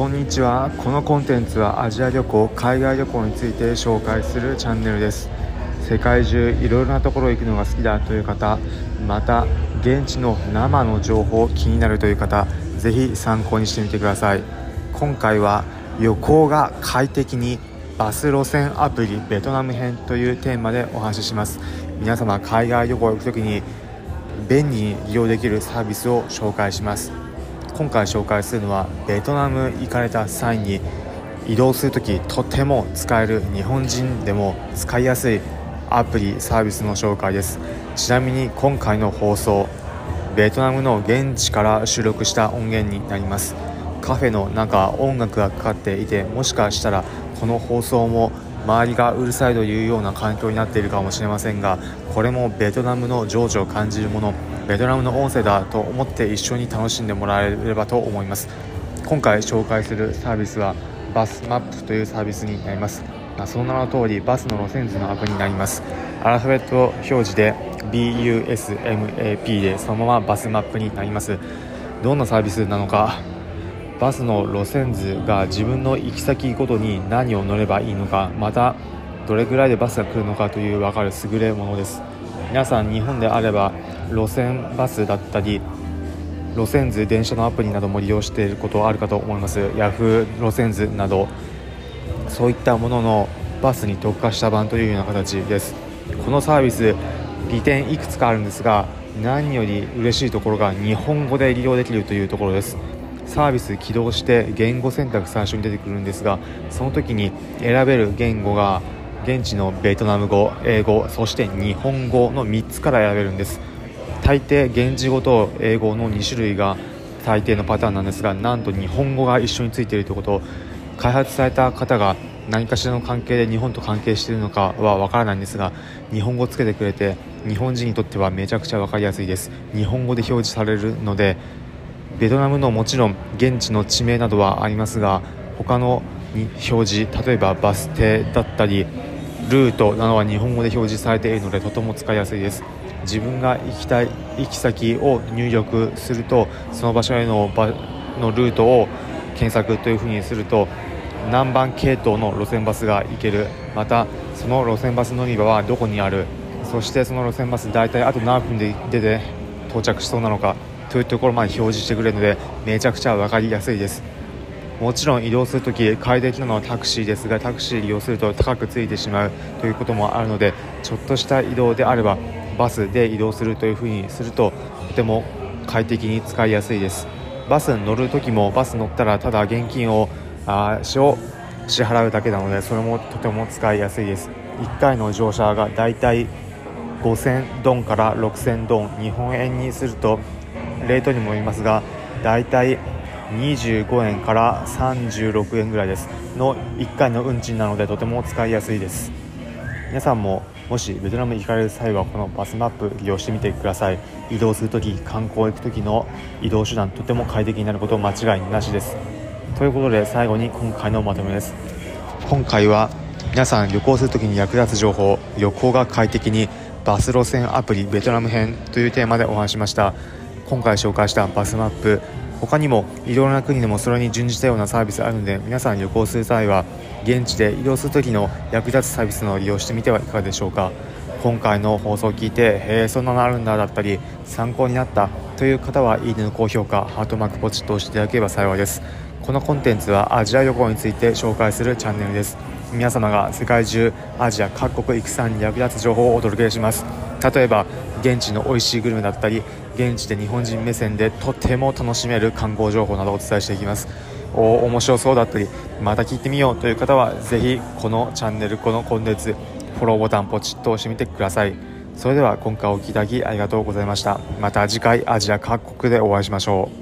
こんにちは。このコンテンツはアジア旅行海外旅行について紹介するチャンネルです。世界中いろいろなところ行くのが好きだという方また現地の生の情報気になるという方ぜひ参考にしてみてください。今回は旅行が快適にバス路線アプリベトナム編というテーマでお話しします。皆様海外旅行行く時に便利に利用できるサービスを紹介します。今回紹介するのはベトナム行かれた際に移動する時とても使える日本人でも使いやすいアプリサービスの紹介です。ちなみに今回の放送ベトナムの現地から収録した音源になりますカフェの中音楽がかかっていてもしかしたらこの放送も周りがうるさいというような環境になっているかもしれませんがこれもベトナムの情緒を感じるもの。ベトナムの音声だと思って一緒に楽しんでもらえればと思います。今回紹介するサービスはバスマップというサービスになります。その名の通りバスの路線図のアプリになります。アルファベット表示で BUSMAP でそのままバスマップになります。どんなサービスなのか。バスの路線図が自分の行き先ごとに何を乗ればいいのかまたどれぐらいでバスが来るのかという分かる優れものです。皆さん日本であれば路線バスだったり路線図電車のアプリなども利用していることあるかと思います。Yahoo! 路線図などそういったもののバスに特化した版というような形です。このサービス利点いくつかあるんですが何より嬉しいところが日本語で利用できるというところです。サービス起動して言語選択最初に出てくるんですがその時に選べる言語が現地のベトナム語英語そして日本語の3つから選べるんです。大抵現地語と英語の2種類が大抵のパターンなんですがなんと日本語が一緒についているということ。開発された方が何かしらの関係で日本と関係しているのかはわからないんですが日本語をつけてくれて日本人にとってはめちゃくちゃ分かりやすいです。日本語で表示されるのでベトナムのもちろん現地の地名などはありますが他の表示例えばバス停だったりルートなどは日本語で表示されているのでとても使いやすいです。自分が行きたい行き先を入力するとその場所への場のルートを検索というふうにすると何番系統の路線バスが行ける。またその路線バス乗り場はどこにある。そしてその路線バス大体あと何分で出て到着しそうなのかというところまで表示してくれるのでめちゃくちゃ分かりやすいです。もちろん移動するとき快適なのはタクシーですがタクシー利用すると高くついてしまうということもあるのでちょっとした移動であればバスで移動するというふうにするととても快適に使いやすいです。バスに乗るときもバス乗ったらただ現金を足を支払うだけなのでそれもとても使いやすいです。1回の乗車がだいたい5000ドンから6000ドン日本円にするとレートにもよりますがだいたい25円から36円ぐらいです。の1回の運賃なのでとても使いやすいです。皆さんももしベトナムに行かれる際はこのバスマップ利用してみてください。移動するとき観光行くときの移動手段とても快適になること間違いなしです。ということで最後に今回のまとめです。今回は皆さん旅行するときに役立つ情報旅行が快適にバス路線アプリベトナム編というテーマでお話しました。今回紹介したバスマップ他にもいろいろな国でもそれに準じたようなサービスあるので皆さん旅行する際は現地で移動する時の役立つサービスの利用してみてはいかがでしょうか。今回の放送を聞いてへえそんなのあるんだだったり参考になったという方はいいねの高評価ハートマークポチッと押していただければ幸いです。このコンテンツはアジア旅行について紹介するチャンネルです。皆様が世界中アジア各国行く際に役立つ情報をお届けします。例えば現地の美味しいグルメだったり現地で日本人目線でとても楽しめる観光情報などをお伝えしていきます。お面白そうだったりまた聞いてみようという方はぜひこのチャンネルこのコンテンツフォローボタンポチッと押してみてください。それでは今回お聴きいただきありがとうございました。また次回アジア各国でお会いしましょう。